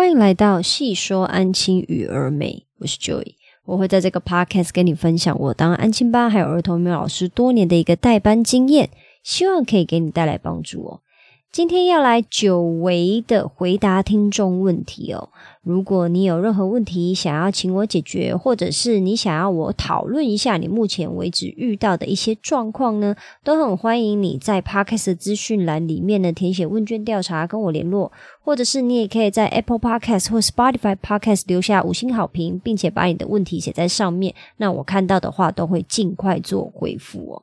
欢迎来到细说安亲与儿美，我是 Joy，我会在这个 podcast 跟你分享我当安亲班还有儿童美老师多年的一个代班经验，希望可以给你带来帮助哦。今天要来久违的回答听众问题哦。如果你有任何问题想要请我解决，或者是你想要我讨论一下你目前为止遇到的一些状况呢，都很欢迎你在 Podcast 资讯栏里面呢填写问卷调查跟我联络，或者是你也可以在 Apple Podcast 或 Spotify Podcast 留下五星好评，并且把你的问题写在上面，那我看到的话都会尽快做回复哦。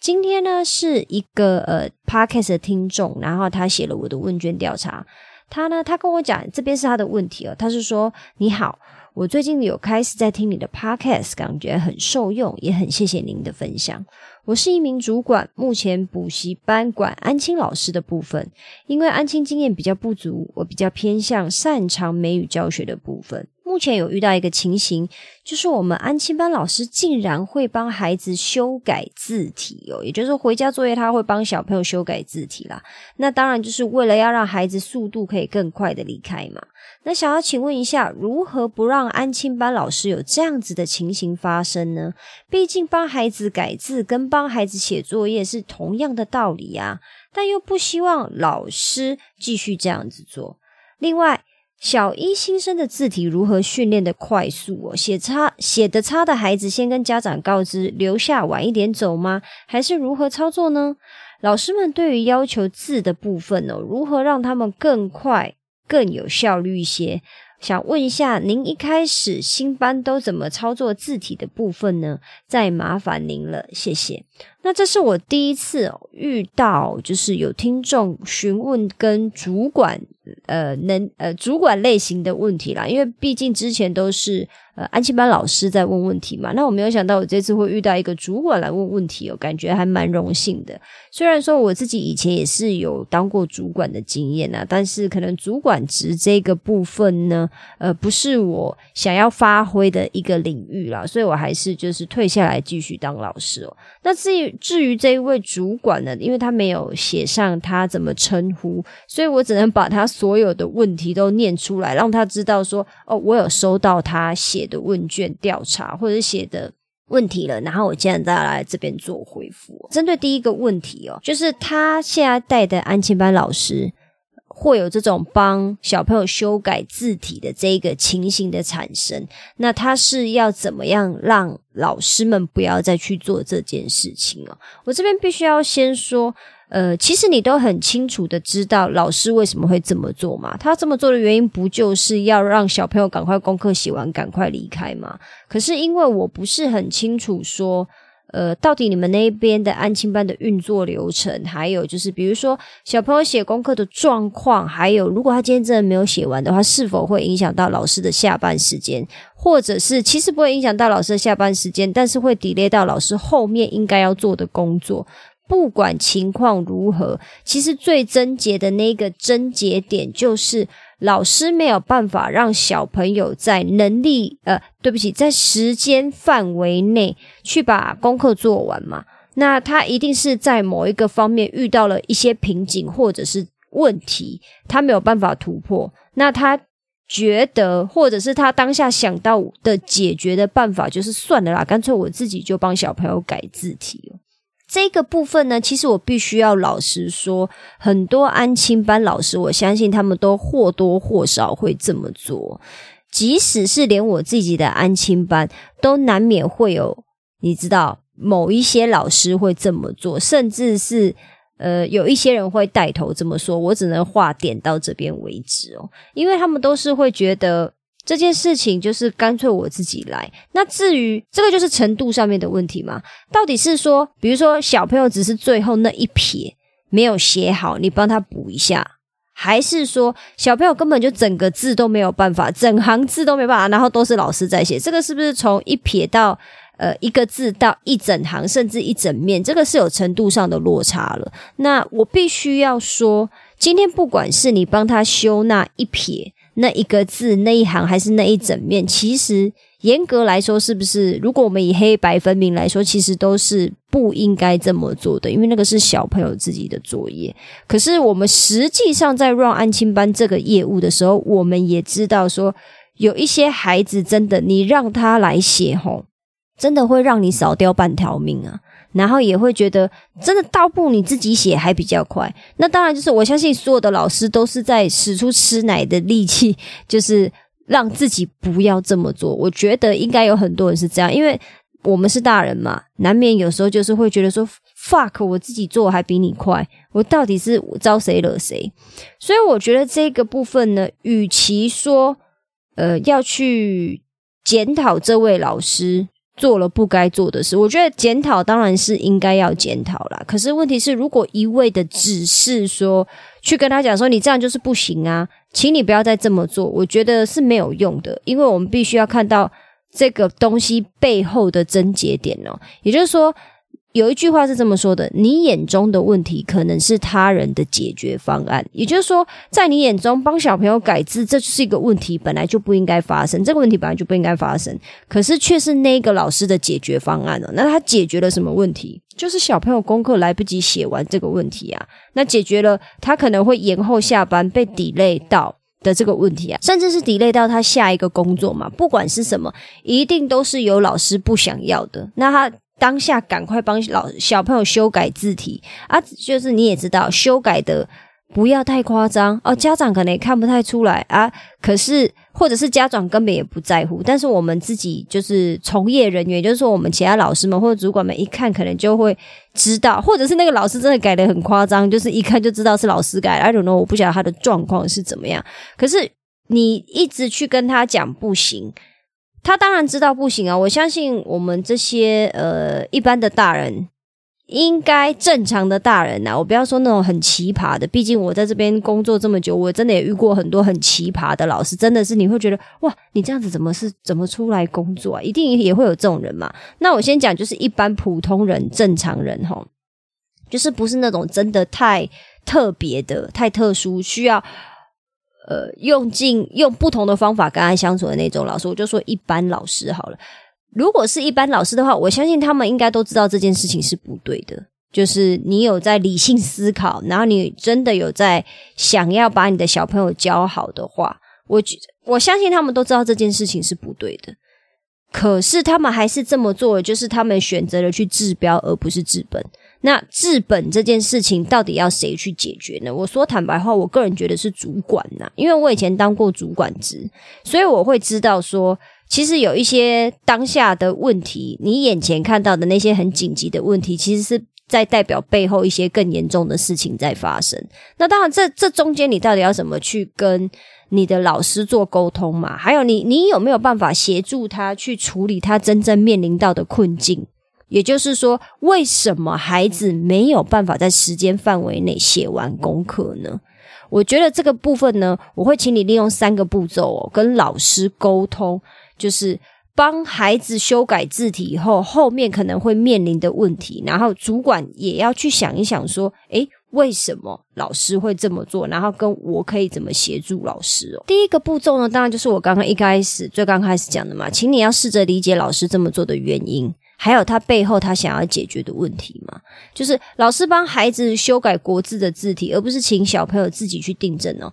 今天呢，是一个呃 podcast 的听众，然后他写了我的问卷调查。他呢，他跟我讲，这边是他的问题哦。他是说：“你好，我最近有开始在听你的 podcast，感觉很受用，也很谢谢您的分享。我是一名主管，目前补习班管安亲老师的部分，因为安亲经验比较不足，我比较偏向擅长美语教学的部分。”目前有遇到一个情形，就是我们安亲班老师竟然会帮孩子修改字体哦，也就是回家作业他会帮小朋友修改字体啦。那当然就是为了要让孩子速度可以更快的离开嘛。那想要请问一下，如何不让安亲班老师有这样子的情形发生呢？毕竟帮孩子改字跟帮孩子写作业是同样的道理啊，但又不希望老师继续这样子做。另外。小一新生的字体如何训练的快速哦？写差写的差的孩子，先跟家长告知，留下晚一点走吗？还是如何操作呢？老师们对于要求字的部分哦，如何让他们更快、更有效率一些？想问一下，您一开始新班都怎么操作字体的部分呢？再麻烦您了，谢谢。那这是我第一次遇到，就是有听众询问跟主管。呃，能呃，主管类型的问题啦，因为毕竟之前都是呃安亲班老师在问问题嘛，那我没有想到我这次会遇到一个主管来问问题哦，感觉还蛮荣幸的。虽然说我自己以前也是有当过主管的经验啊，但是可能主管职这个部分呢，呃，不是我想要发挥的一个领域啦，所以我还是就是退下来继续当老师哦。那至于至于这一位主管呢，因为他没有写上他怎么称呼，所以我只能把他。所有的问题都念出来，让他知道说：“哦，我有收到他写的问卷调查或者写的问题了。”然后我现在再来这边做回复。针对第一个问题哦，就是他现在带的安亲班老师会有这种帮小朋友修改字体的这个情形的产生，那他是要怎么样让老师们不要再去做这件事情哦？我这边必须要先说。呃，其实你都很清楚的知道老师为什么会这么做嘛？他这么做的原因不就是要让小朋友赶快功课写完，赶快离开吗？可是因为我不是很清楚说，呃，到底你们那边的安亲班的运作流程，还有就是比如说小朋友写功课的状况，还有如果他今天真的没有写完的话，是否会影响到老师的下班时间，或者是其实不会影响到老师的下班时间，但是会 delay 到老师后面应该要做的工作。不管情况如何，其实最症结的那个症结点就是老师没有办法让小朋友在能力呃，对不起，在时间范围内去把功课做完嘛。那他一定是在某一个方面遇到了一些瓶颈或者是问题，他没有办法突破。那他觉得，或者是他当下想到的解决的办法，就是算了啦，干脆我自己就帮小朋友改字体。这个部分呢，其实我必须要老实说，很多安亲班老师，我相信他们都或多或少会这么做。即使是连我自己的安亲班，都难免会有，你知道，某一些老师会这么做，甚至是呃，有一些人会带头这么说。我只能话点到这边为止哦，因为他们都是会觉得。这件事情就是干脆我自己来。那至于这个就是程度上面的问题嘛？到底是说，比如说小朋友只是最后那一撇没有写好，你帮他补一下，还是说小朋友根本就整个字都没有办法，整行字都没办法，然后都是老师在写？这个是不是从一撇到呃一个字到一整行，甚至一整面？这个是有程度上的落差了。那我必须要说，今天不管是你帮他修那一撇。那一个字那一行还是那一整面，其实严格来说，是不是？如果我们以黑白分明来说，其实都是不应该这么做的，因为那个是小朋友自己的作业。可是我们实际上在 run 安亲班这个业务的时候，我们也知道说，有一些孩子真的，你让他来写吼，真的会让你少掉半条命啊。然后也会觉得，真的倒不你自己写还比较快。那当然就是我相信所有的老师都是在使出吃奶的力气，就是。让自己不要这么做，我觉得应该有很多人是这样，因为我们是大人嘛，难免有时候就是会觉得说 “fuck”，我自己做还比你快，我到底是招谁惹谁？所以我觉得这个部分呢，与其说呃要去检讨这位老师。做了不该做的事，我觉得检讨当然是应该要检讨啦。可是问题是，如果一味的只是说去跟他讲说你这样就是不行啊，请你不要再这么做，我觉得是没有用的，因为我们必须要看到这个东西背后的症结点哦，也就是说。有一句话是这么说的：你眼中的问题，可能是他人的解决方案。也就是说，在你眼中，帮小朋友改字，这就是一个问题，本来就不应该发生。这个问题本来就不应该发生，可是却是那个老师的解决方案了。那他解决了什么问题？就是小朋友功课来不及写完这个问题啊。那解决了他可能会延后下班被 delay 到的这个问题啊，甚至是 delay 到他下一个工作嘛。不管是什么，一定都是有老师不想要的。那他。当下赶快帮老小朋友修改字体啊！就是你也知道，修改的不要太夸张哦。家长可能也看不太出来啊。可是，或者是家长根本也不在乎。但是我们自己就是从业人员，就是说我们其他老师们或者主管们一看，可能就会知道，或者是那个老师真的改的很夸张，就是一看就知道是老师改。I don't know，我不晓得他的状况是怎么样。可是你一直去跟他讲不行。他当然知道不行啊！我相信我们这些呃一般的大人，应该正常的大人呐。我不要说那种很奇葩的，毕竟我在这边工作这么久，我真的也遇过很多很奇葩的老师。真的是你会觉得哇，你这样子怎么是怎么出来工作啊？一定也会有这种人嘛。那我先讲，就是一般普通人、正常人哈，就是不是那种真的太特别的、太特殊需要。呃，用尽用不同的方法跟他相处的那种老师，我就说一般老师好了。如果是一般老师的话，我相信他们应该都知道这件事情是不对的。就是你有在理性思考，然后你真的有在想要把你的小朋友教好的话，我我相信他们都知道这件事情是不对的。可是他们还是这么做，就是他们选择了去治标而不是治本。那治本这件事情到底要谁去解决呢？我说坦白话，我个人觉得是主管呐，因为我以前当过主管职，所以我会知道说，其实有一些当下的问题，你眼前看到的那些很紧急的问题，其实是在代表背后一些更严重的事情在发生。那当然，这这中间你到底要怎么去跟你的老师做沟通嘛？还有你，你有没有办法协助他去处理他真正面临到的困境？也就是说，为什么孩子没有办法在时间范围内写完功课呢？我觉得这个部分呢，我会请你利用三个步骤哦，跟老师沟通，就是帮孩子修改字体以后，后面可能会面临的问题，然后主管也要去想一想，说，诶，为什么老师会这么做？然后跟我可以怎么协助老师哦？第一个步骤呢，当然就是我刚刚一开始最刚开始讲的嘛，请你要试着理解老师这么做的原因。还有他背后他想要解决的问题嘛？就是老师帮孩子修改国字的字体，而不是请小朋友自己去订正哦。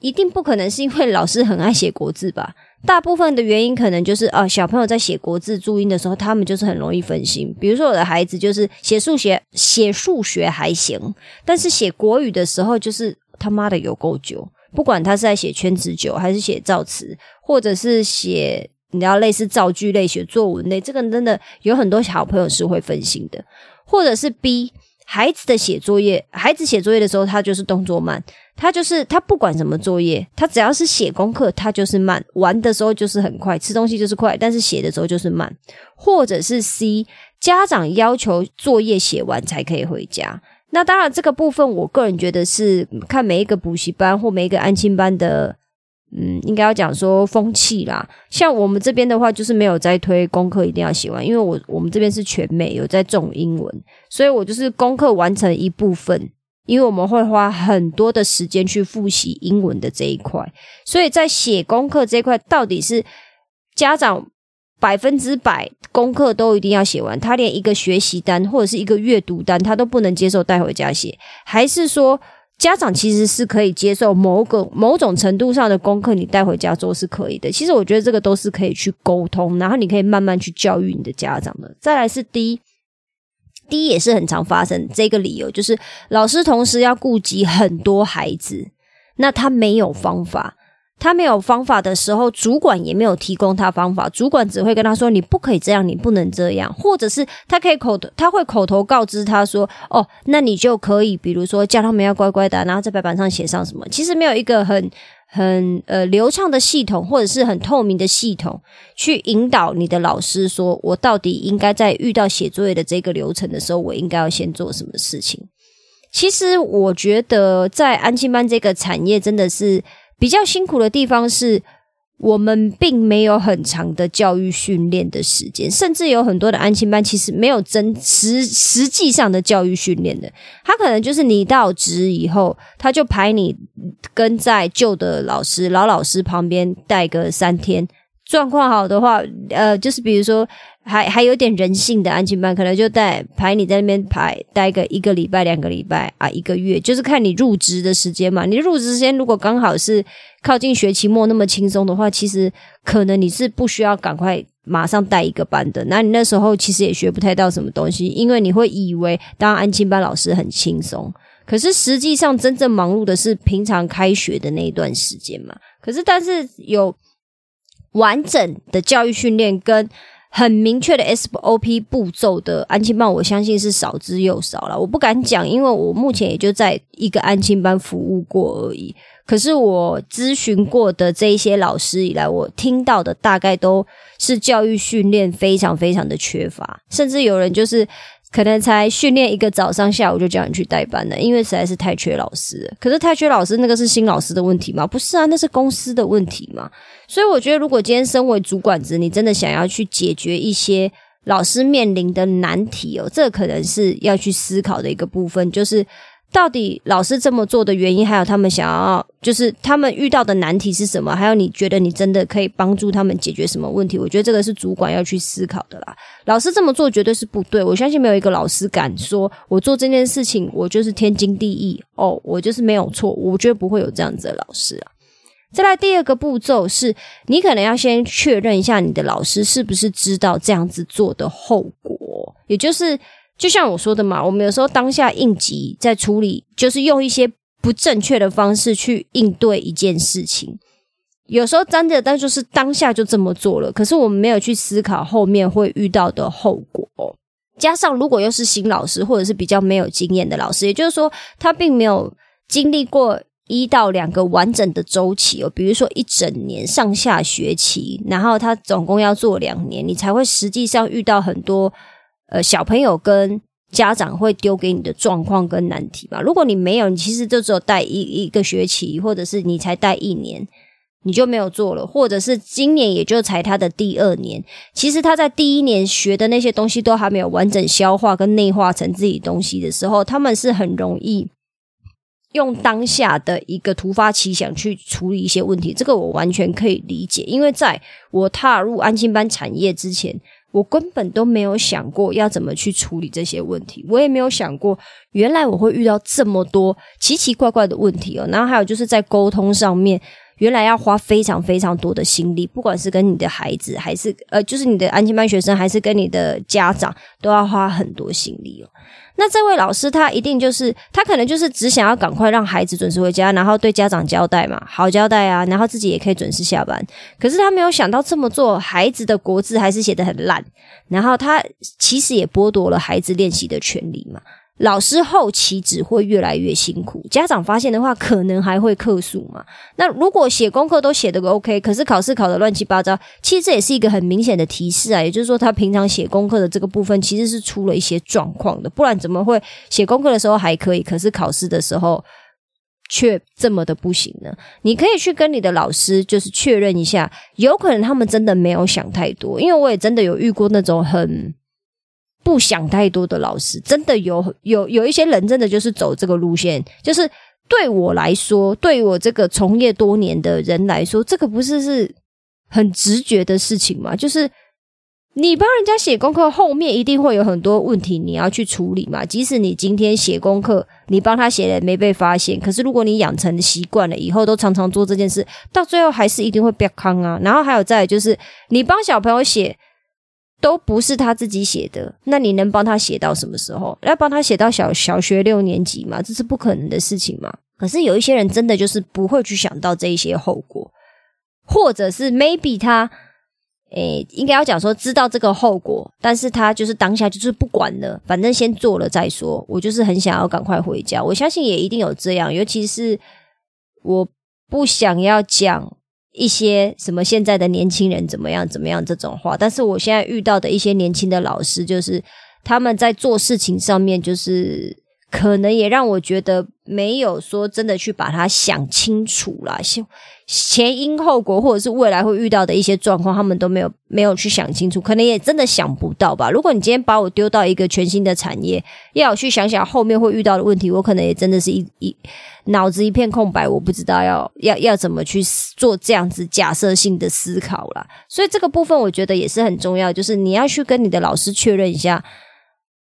一定不可能是因为老师很爱写国字吧？大部分的原因可能就是啊，小朋友在写国字注音的时候，他们就是很容易分心。比如说我的孩子就是写数学，写数学还行，但是写国语的时候就是他妈的有够久。不管他是在写圈子久，还是写造词，或者是写。你要类似造句类、写作文类，这个真的有很多小朋友是会分心的，或者是 B 孩子的写作业，孩子写作业的时候，他就是动作慢，他就是他不管什么作业，他只要是写功课，他就是慢，玩的时候就是很快，吃东西就是快，但是写的时候就是慢，或者是 C 家长要求作业写完才可以回家，那当然这个部分，我个人觉得是看每一个补习班或每一个安亲班的。嗯，应该要讲说风气啦。像我们这边的话，就是没有在推功课一定要写完，因为我我们这边是全美有在重英文，所以我就是功课完成一部分，因为我们会花很多的时间去复习英文的这一块，所以在写功课这一块，到底是家长百分之百功课都一定要写完，他连一个学习单或者是一个阅读单，他都不能接受带回家写，还是说家长其实是可以接受某个某种程度上的功课，你带回家做是可以的。其实我觉得这个都是可以去沟通，然后你可以慢慢去教育你的家长的。再来是第一，第一也是很常发生这个理由，就是老师同时要顾及很多孩子，那他没有方法。他没有方法的时候，主管也没有提供他方法。主管只会跟他说：“你不可以这样，你不能这样。”或者是他可以口头，他会口头告知他说：“哦，那你就可以，比如说叫他们要乖乖的，然后在白板上写上什么。”其实没有一个很很呃流畅的系统，或者是很透明的系统去引导你的老师，说我到底应该在遇到写作业的这个流程的时候，我应该要先做什么事情。其实我觉得在安亲班这个产业真的是。比较辛苦的地方是我们并没有很长的教育训练的时间，甚至有很多的安亲班其实没有真实实际上的教育训练的。他可能就是你到职以后，他就排你跟在旧的老师、老老师旁边带个三天，状况好的话，呃，就是比如说。还还有点人性的安亲班，可能就带排你在那边排待个一个礼拜、两个礼拜啊，一个月，就是看你入职的时间嘛。你入职时间如果刚好是靠近学期末那么轻松的话，其实可能你是不需要赶快马上带一个班的。那你那时候其实也学不太到什么东西，因为你会以为当安亲班老师很轻松，可是实际上真正忙碌的是平常开学的那一段时间嘛。可是但是有完整的教育训练跟。很明确的 SOP 步骤的安亲班，我相信是少之又少了。我不敢讲，因为我目前也就在一个安亲班服务过而已。可是我咨询过的这一些老师以来，我听到的大概都是教育训练非常非常的缺乏，甚至有人就是。可能才训练一个早上，下午就叫你去代班了，因为实在是太缺老师。可是太缺老师，那个是新老师的问题吗？不是啊，那是公司的问题嘛。所以我觉得，如果今天身为主管子，你真的想要去解决一些老师面临的难题哦，这可能是要去思考的一个部分，就是。到底老师这么做的原因，还有他们想要，就是他们遇到的难题是什么？还有你觉得你真的可以帮助他们解决什么问题？我觉得这个是主管要去思考的啦。老师这么做绝对是不对，我相信没有一个老师敢说我做这件事情我就是天经地义哦，我就是没有错。我觉得不会有这样子的老师啊。再来第二个步骤是，你可能要先确认一下你的老师是不是知道这样子做的后果，也就是。就像我说的嘛，我们有时候当下应急在处理，就是用一些不正确的方式去应对一件事情。有时候真的，但就是当下就这么做了，可是我们没有去思考后面会遇到的后果。加上如果又是新老师，或者是比较没有经验的老师，也就是说他并没有经历过一到两个完整的周期哦，比如说一整年上下学期，然后他总共要做两年，你才会实际上遇到很多。呃，小朋友跟家长会丢给你的状况跟难题吧。如果你没有，你其实就只有带一一个学期，或者是你才带一年，你就没有做了，或者是今年也就才他的第二年。其实他在第一年学的那些东西都还没有完整消化跟内化成自己东西的时候，他们是很容易用当下的一个突发奇想去处理一些问题。这个我完全可以理解，因为在我踏入安心班产业之前。我根本都没有想过要怎么去处理这些问题，我也没有想过原来我会遇到这么多奇奇怪怪的问题哦。然后还有就是在沟通上面，原来要花非常非常多的心力，不管是跟你的孩子，还是呃，就是你的安亲班学生，还是跟你的家长，都要花很多心力哦。那这位老师他一定就是他可能就是只想要赶快让孩子准时回家，然后对家长交代嘛，好交代啊，然后自己也可以准时下班。可是他没有想到这么做，孩子的国字还是写的很烂，然后他其实也剥夺了孩子练习的权利嘛。老师后期只会越来越辛苦，家长发现的话，可能还会克诉嘛。那如果写功课都写的 OK，可是考试考的乱七八糟，其实这也是一个很明显的提示啊。也就是说，他平常写功课的这个部分其实是出了一些状况的，不然怎么会写功课的时候还可以，可是考试的时候却这么的不行呢？你可以去跟你的老师就是确认一下，有可能他们真的没有想太多，因为我也真的有遇过那种很。不想太多的老师，真的有有有一些人，真的就是走这个路线。就是对我来说，对我这个从业多年的人来说，这个不是是很直觉的事情吗？就是你帮人家写功课，后面一定会有很多问题你要去处理嘛。即使你今天写功课，你帮他写了没被发现，可是如果你养成习惯了，以后都常常做这件事，到最后还是一定会被坑啊。然后还有再就是，你帮小朋友写都不是他自己写的，那你能帮他写到什么时候？要帮他写到小小学六年级吗？这是不可能的事情嘛。可是有一些人真的就是不会去想到这一些后果，或者是 maybe 他。诶，应该要讲说知道这个后果，但是他就是当下就是不管了，反正先做了再说。我就是很想要赶快回家，我相信也一定有这样，尤其是我不想要讲一些什么现在的年轻人怎么样怎么样这种话，但是我现在遇到的一些年轻的老师，就是他们在做事情上面就是。可能也让我觉得没有说真的去把它想清楚啦，前前因后果，或者是未来会遇到的一些状况，他们都没有没有去想清楚，可能也真的想不到吧。如果你今天把我丢到一个全新的产业，要去想想后面会遇到的问题，我可能也真的是一一脑子一片空白，我不知道要要要怎么去做这样子假设性的思考啦。所以这个部分我觉得也是很重要，就是你要去跟你的老师确认一下。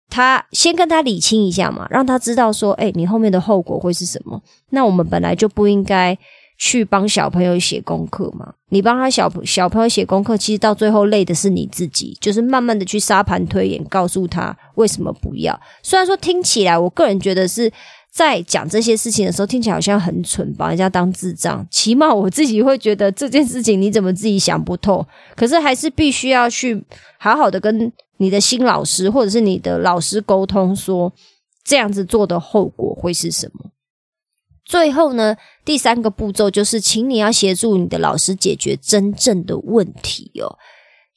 他先跟他理清一下嘛，让他知道说，哎，你后面的后果会是什么？那我们本来就不应该去帮小朋友写功课嘛。你帮他小小朋友写功课，其实到最后累的是你自己，就是慢慢的去沙盘推演，告诉他为什么不要。虽然说听起来，我个人觉得是在讲这些事情的时候，听起来好像很蠢，把人家当智障。起码我自己会觉得这件事情你怎么自己想不透？可是还是必须要去好好的跟。你的新老师或者是你的老师沟通说这样子做的后果会是什么？最后呢，第三个步骤就是，请你要协助你的老师解决真正的问题哦。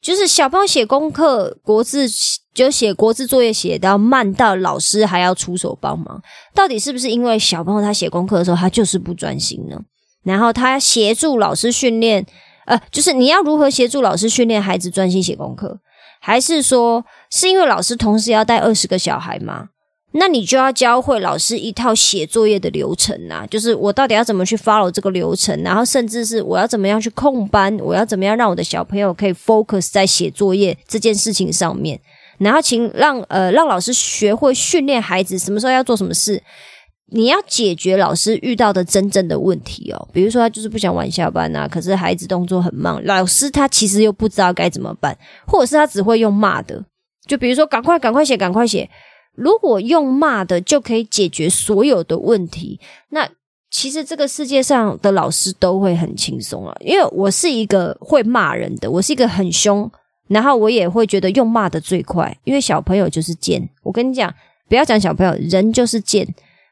就是小朋友写功课，国字就写国字作业写到慢到老师还要出手帮忙，到底是不是因为小朋友他写功课的时候他就是不专心呢？然后他协助老师训练，呃，就是你要如何协助老师训练孩子专心写功课？还是说，是因为老师同时要带二十个小孩吗？那你就要教会老师一套写作业的流程啊，就是我到底要怎么去 follow 这个流程，然后甚至是我要怎么样去控班，我要怎么样让我的小朋友可以 focus 在写作业这件事情上面，然后请让呃让老师学会训练孩子什么时候要做什么事。你要解决老师遇到的真正的问题哦，比如说他就是不想晚下班啊，可是孩子动作很慢，老师他其实又不知道该怎么办，或者是他只会用骂的，就比如说赶快赶快写赶快写，如果用骂的就可以解决所有的问题，那其实这个世界上的老师都会很轻松啊，因为我是一个会骂人的，我是一个很凶，然后我也会觉得用骂的最快，因为小朋友就是贱，我跟你讲，不要讲小朋友，人就是贱。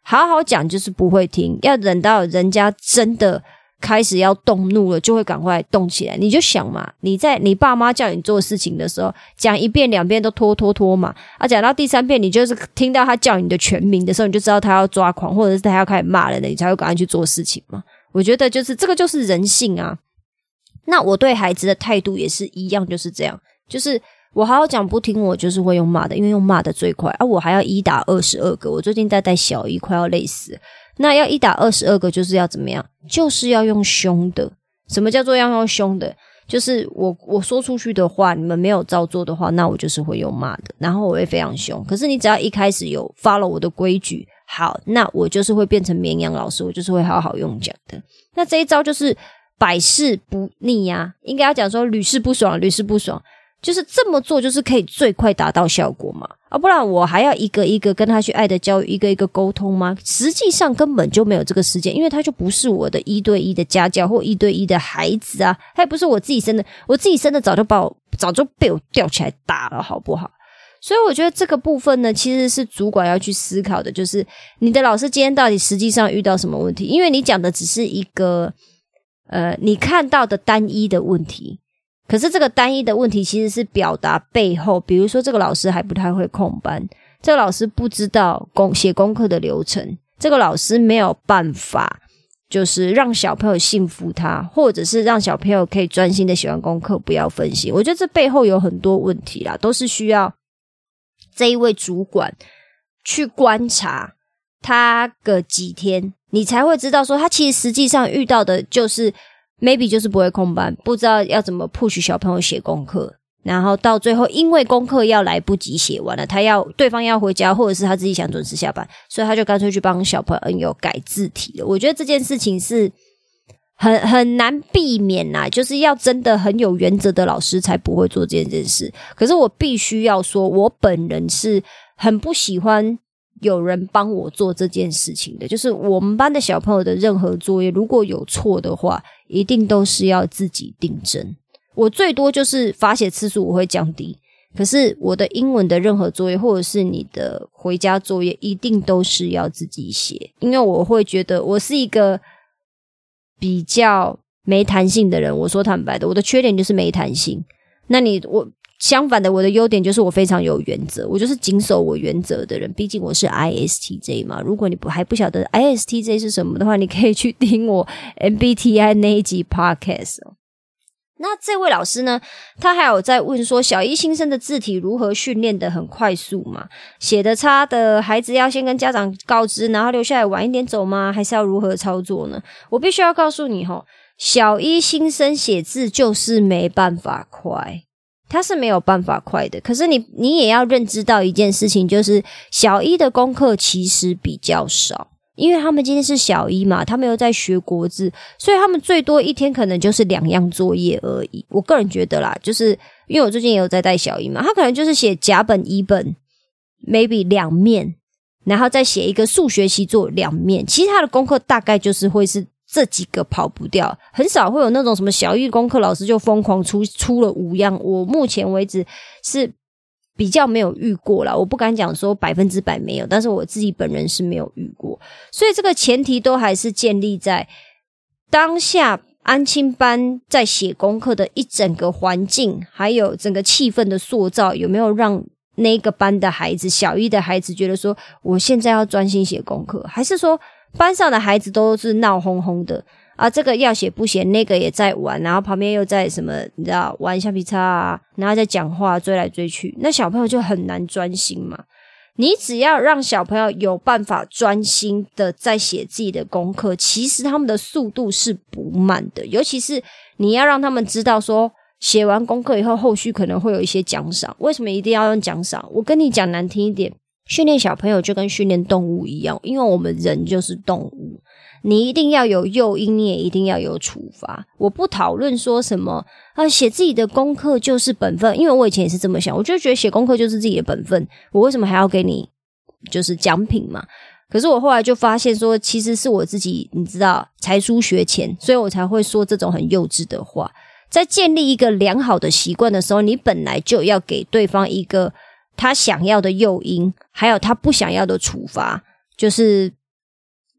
好好讲就是不会听，要等到人家真的开始要动怒了，就会赶快动起来。你就想嘛，你在你爸妈叫你做事情的时候，讲一遍两遍都拖拖拖嘛，啊，讲到第三遍，你就是听到他叫你的全名的时候，你就知道他要抓狂，或者是他要开始骂人了，你才会赶快去做事情嘛。我觉得就是这个就是人性啊。那我对孩子的态度也是一样，就是这样，就是。我好好讲不听，我就是会用骂的，因为用骂的最快啊！我还要一打二十二个，我最近在带小一，快要累死。那要一打二十二个，就是要怎么样？就是要用凶的。什么叫做要用凶的？就是我我说出去的话，你们没有照做的话，那我就是会用骂的，然后我会非常凶。可是你只要一开始有发了我的规矩，好，那我就是会变成绵羊老师，我就是会好好用讲的。那这一招就是百试不腻呀，应该要讲说屡试不爽，屡试不爽。就是这么做，就是可以最快达到效果嘛？啊，不然我还要一个一个跟他去爱的教育，一个一个沟通吗？实际上根本就没有这个时间，因为他就不是我的一对一的家教或一对一的孩子啊，他也不是我自己生的，我自己生的早就把我早就被我吊起来打了，好不好？所以我觉得这个部分呢，其实是主管要去思考的，就是你的老师今天到底实际上遇到什么问题？因为你讲的只是一个呃，你看到的单一的问题。可是这个单一的问题其实是表达背后，比如说这个老师还不太会控班，这个老师不知道功写功课的流程，这个老师没有办法就是让小朋友信服他，或者是让小朋友可以专心的写完功课，不要分心。我觉得这背后有很多问题啦，都是需要这一位主管去观察他个几天，你才会知道说他其实实际上遇到的就是。Maybe 就是不会空班，不知道要怎么 push 小朋友写功课，然后到最后，因为功课要来不及写完了，他要对方要回家，或者是他自己想准时下班，所以他就干脆去帮小朋友改字体了。我觉得这件事情是很很难避免呐，就是要真的很有原则的老师才不会做这件事。可是我必须要说，我本人是很不喜欢有人帮我做这件事情的。就是我们班的小朋友的任何作业，如果有错的话，一定都是要自己订正。我最多就是发写次数我会降低，可是我的英文的任何作业或者是你的回家作业，一定都是要自己写，因为我会觉得我是一个比较没弹性的人。我说坦白的，我的缺点就是没弹性。那你我相反的，我的优点就是我非常有原则，我就是谨守我原则的人。毕竟我是 ISTJ 嘛。如果你不还不晓得 ISTJ 是什么的话，你可以去听我 MBTI 那一集 Podcast。那这位老师呢？他还有在问说，小一新生的字体如何训练的很快速嘛？写的差的孩子要先跟家长告知，然后留下来晚一点走吗？还是要如何操作呢？我必须要告诉你哈，小一新生写字就是没办法快，他是没有办法快的。可是你你也要认知到一件事情，就是小一的功课其实比较少。因为他们今天是小一嘛，他们又在学国字，所以他们最多一天可能就是两样作业而已。我个人觉得啦，就是因为我最近也有在带小一嘛，他可能就是写甲本乙本，maybe 两面，然后再写一个数学习作两面，其实他的功课大概就是会是这几个跑不掉，很少会有那种什么小一功课老师就疯狂出出了五样。我目前为止是。比较没有遇过啦，我不敢讲说百分之百没有，但是我自己本人是没有遇过，所以这个前提都还是建立在当下安亲班在写功课的一整个环境，还有整个气氛的塑造，有没有让那个班的孩子小一的孩子觉得说，我现在要专心写功课，还是说班上的孩子都是闹哄哄的？啊，这个要写不写，那个也在玩，然后旁边又在什么，你知道玩橡皮擦啊，然后在讲话，追来追去，那小朋友就很难专心嘛。你只要让小朋友有办法专心的在写自己的功课，其实他们的速度是不慢的。尤其是你要让他们知道说，写完功课以后，后续可能会有一些奖赏。为什么一定要用奖赏？我跟你讲难听一点，训练小朋友就跟训练动物一样，因为我们人就是动物。你一定要有诱因，你也一定要有处罚。我不讨论说什么啊，写自己的功课就是本分，因为我以前也是这么想，我就觉得写功课就是自己的本分，我为什么还要给你就是奖品嘛？可是我后来就发现说，其实是我自己，你知道，才疏学浅，所以我才会说这种很幼稚的话。在建立一个良好的习惯的时候，你本来就要给对方一个他想要的诱因，还有他不想要的处罚，就是。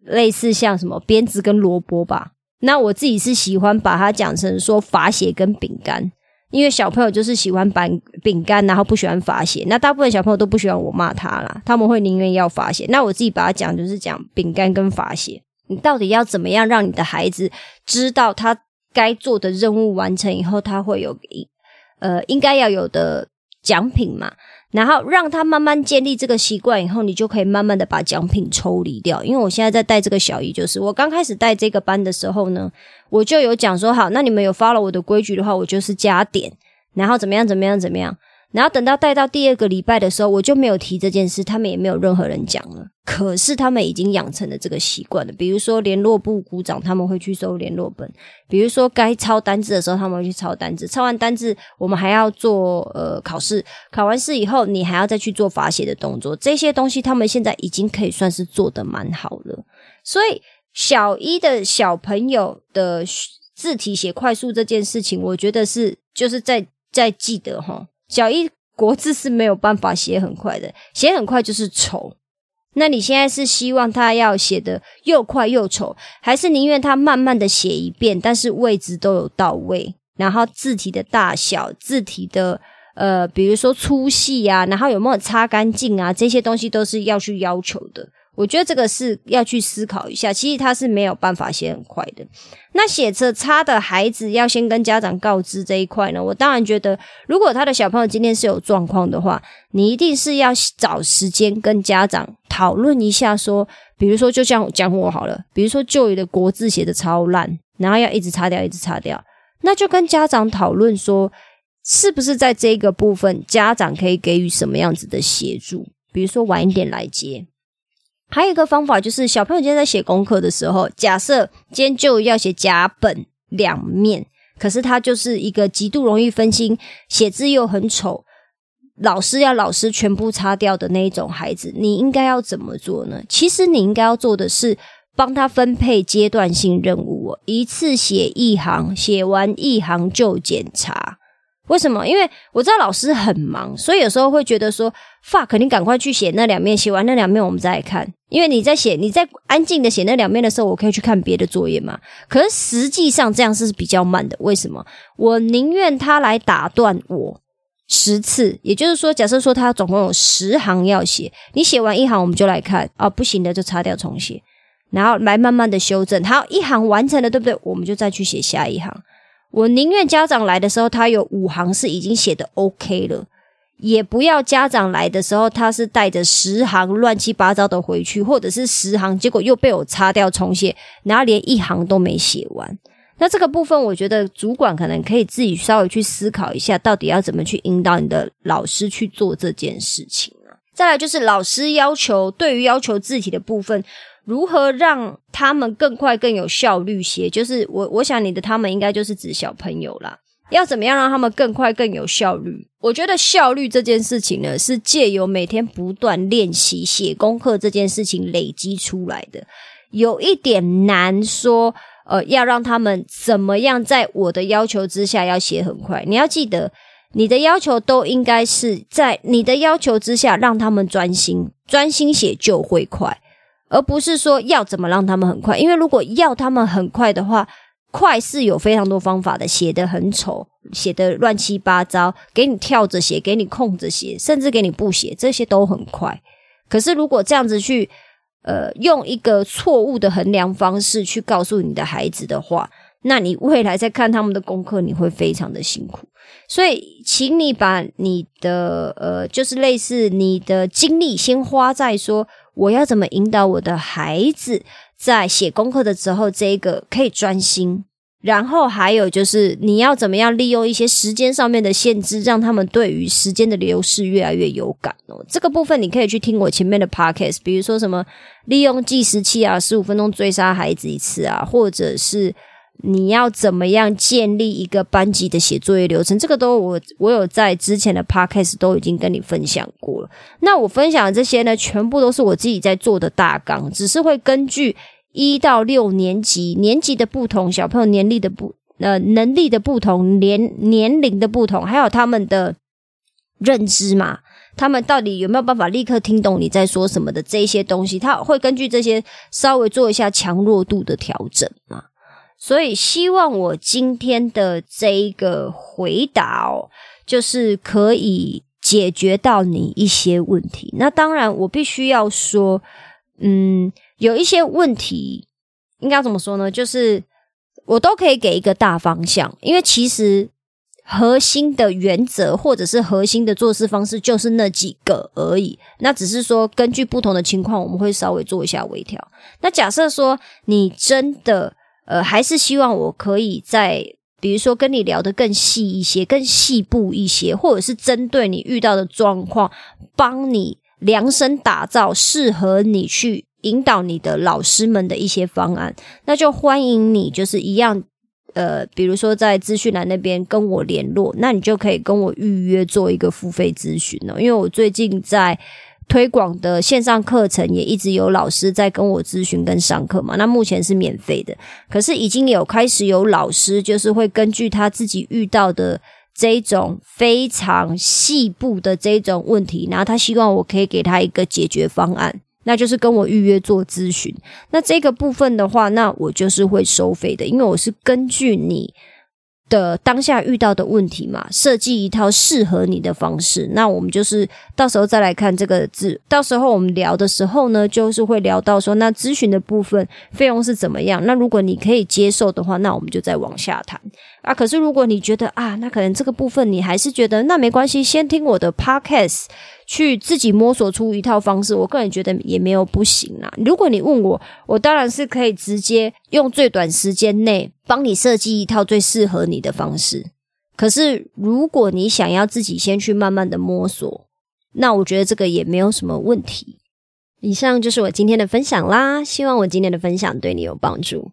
类似像什么鞭子跟萝卜吧，那我自己是喜欢把它讲成说罚写跟饼干，因为小朋友就是喜欢板饼干，然后不喜欢罚写。那大部分小朋友都不喜欢我骂他啦，他们会宁愿要罚写。那我自己把它讲就是讲饼干跟罚写，你到底要怎么样让你的孩子知道他该做的任务完成以后，他会有呃应该要有的奖品嘛？然后让他慢慢建立这个习惯，以后你就可以慢慢的把奖品抽离掉。因为我现在在带这个小姨，就是我刚开始带这个班的时候呢，我就有讲说，好，那你们有发了我的规矩的话，我就是加点，然后怎么样怎么样怎么样。然后等到带到第二个礼拜的时候，我就没有提这件事，他们也没有任何人讲了。可是他们已经养成了这个习惯了。比如说联络部鼓掌，他们会去收联络本；比如说该抄单字的时候，他们会去抄单字。抄完单字，我们还要做呃考试。考完试以后，你还要再去做罚写的动作。这些东西他们现在已经可以算是做的蛮好了。所以小一的小朋友的字体写快速这件事情，我觉得是就是在在记得哈。小一国字是没有办法写很快的，写很快就是丑。那你现在是希望他要写的又快又丑，还是宁愿他慢慢的写一遍，但是位置都有到位，然后字体的大小、字体的呃，比如说粗细啊，然后有没有擦干净啊，这些东西都是要去要求的。我觉得这个是要去思考一下，其实他是没有办法写很快的。那写着差的孩子要先跟家长告知这一块呢？我当然觉得，如果他的小朋友今天是有状况的话，你一定是要找时间跟家长讨论一下，说，比如说就像讲我好了，比如说旧语的国字写的超烂，然后要一直擦掉，一直擦掉，那就跟家长讨论说。是不是在这个部分，家长可以给予什么样子的协助？比如说晚一点来接。还有一个方法就是，小朋友今天在写功课的时候，假设今天就要写甲本两面，可是他就是一个极度容易分心，写字又很丑，老师要老师全部擦掉的那一种孩子，你应该要怎么做呢？其实你应该要做的是。帮他分配阶段性任务，一次写一行，写完一行就检查。为什么？因为我知道老师很忙，所以有时候会觉得说，fuck，你赶快去写那两面，写完那两面我们再来看。因为你在写，你在安静的写那两面的时候，我可以去看别的作业嘛。可是实际上这样是比较慢的。为什么？我宁愿他来打断我十次，也就是说，假设说他总共有十行要写，你写完一行我们就来看啊，不行的就擦掉重写。然后来慢慢的修正，好，一行完成了，对不对？我们就再去写下一行。我宁愿家长来的时候，他有五行是已经写的 OK 了，也不要家长来的时候，他是带着十行乱七八糟的回去，或者是十行，结果又被我擦掉重写，然后连一行都没写完。那这个部分，我觉得主管可能可以自己稍微去思考一下，到底要怎么去引导你的老师去做这件事情啊？再来就是老师要求，对于要求字体的部分。如何让他们更快、更有效率些？就是我，我想你的他们应该就是指小朋友啦。要怎么样让他们更快、更有效率？我觉得效率这件事情呢，是借由每天不断练习写功课这件事情累积出来的。有一点难说，呃，要让他们怎么样在我的要求之下要写很快？你要记得，你的要求都应该是在你的要求之下让他们专心，专心写就会快。而不是说要怎么让他们很快，因为如果要他们很快的话，快是有非常多方法的，写的很丑，写的乱七八糟，给你跳着写，给你空着写，甚至给你不写，这些都很快。可是如果这样子去，呃，用一个错误的衡量方式去告诉你的孩子的话，那你未来在看他们的功课，你会非常的辛苦。所以，请你把你的呃，就是类似你的精力先花在说。我要怎么引导我的孩子在写功课的时候，这个可以专心？然后还有就是，你要怎么样利用一些时间上面的限制，让他们对于时间的流逝越来越有感哦。这个部分你可以去听我前面的 podcast，比如说什么利用计时器啊，十五分钟追杀孩子一次啊，或者是。你要怎么样建立一个班级的写作业流程？这个都我我有在之前的 podcast 都已经跟你分享过了。那我分享的这些呢，全部都是我自己在做的大纲，只是会根据一到六年级年级的不同，小朋友年龄的不呃能力的不同，年年龄的不同，还有他们的认知嘛，他们到底有没有办法立刻听懂你在说什么的这些东西，他会根据这些稍微做一下强弱度的调整嘛。所以，希望我今天的这一个回答哦，就是可以解决到你一些问题。那当然，我必须要说，嗯，有一些问题应该怎么说呢？就是我都可以给一个大方向，因为其实核心的原则或者是核心的做事方式就是那几个而已。那只是说，根据不同的情况，我们会稍微做一下微调。那假设说你真的。呃，还是希望我可以在，比如说跟你聊得更细一些、更细部一些，或者是针对你遇到的状况，帮你量身打造适合你去引导你的老师们的一些方案。那就欢迎你，就是一样，呃，比如说在资讯栏那边跟我联络，那你就可以跟我预约做一个付费咨询了，因为我最近在。推广的线上课程也一直有老师在跟我咨询跟上课嘛，那目前是免费的，可是已经有开始有老师就是会根据他自己遇到的这种非常细部的这种问题，然后他希望我可以给他一个解决方案，那就是跟我预约做咨询。那这个部分的话，那我就是会收费的，因为我是根据你。的当下遇到的问题嘛，设计一套适合你的方式。那我们就是到时候再来看这个字。到时候我们聊的时候呢，就是会聊到说，那咨询的部分费用是怎么样？那如果你可以接受的话，那我们就再往下谈啊。可是如果你觉得啊，那可能这个部分你还是觉得那没关系，先听我的 podcast。去自己摸索出一套方式，我个人觉得也没有不行啦。如果你问我，我当然是可以直接用最短时间内帮你设计一套最适合你的方式。可是如果你想要自己先去慢慢的摸索，那我觉得这个也没有什么问题。以上就是我今天的分享啦，希望我今天的分享对你有帮助。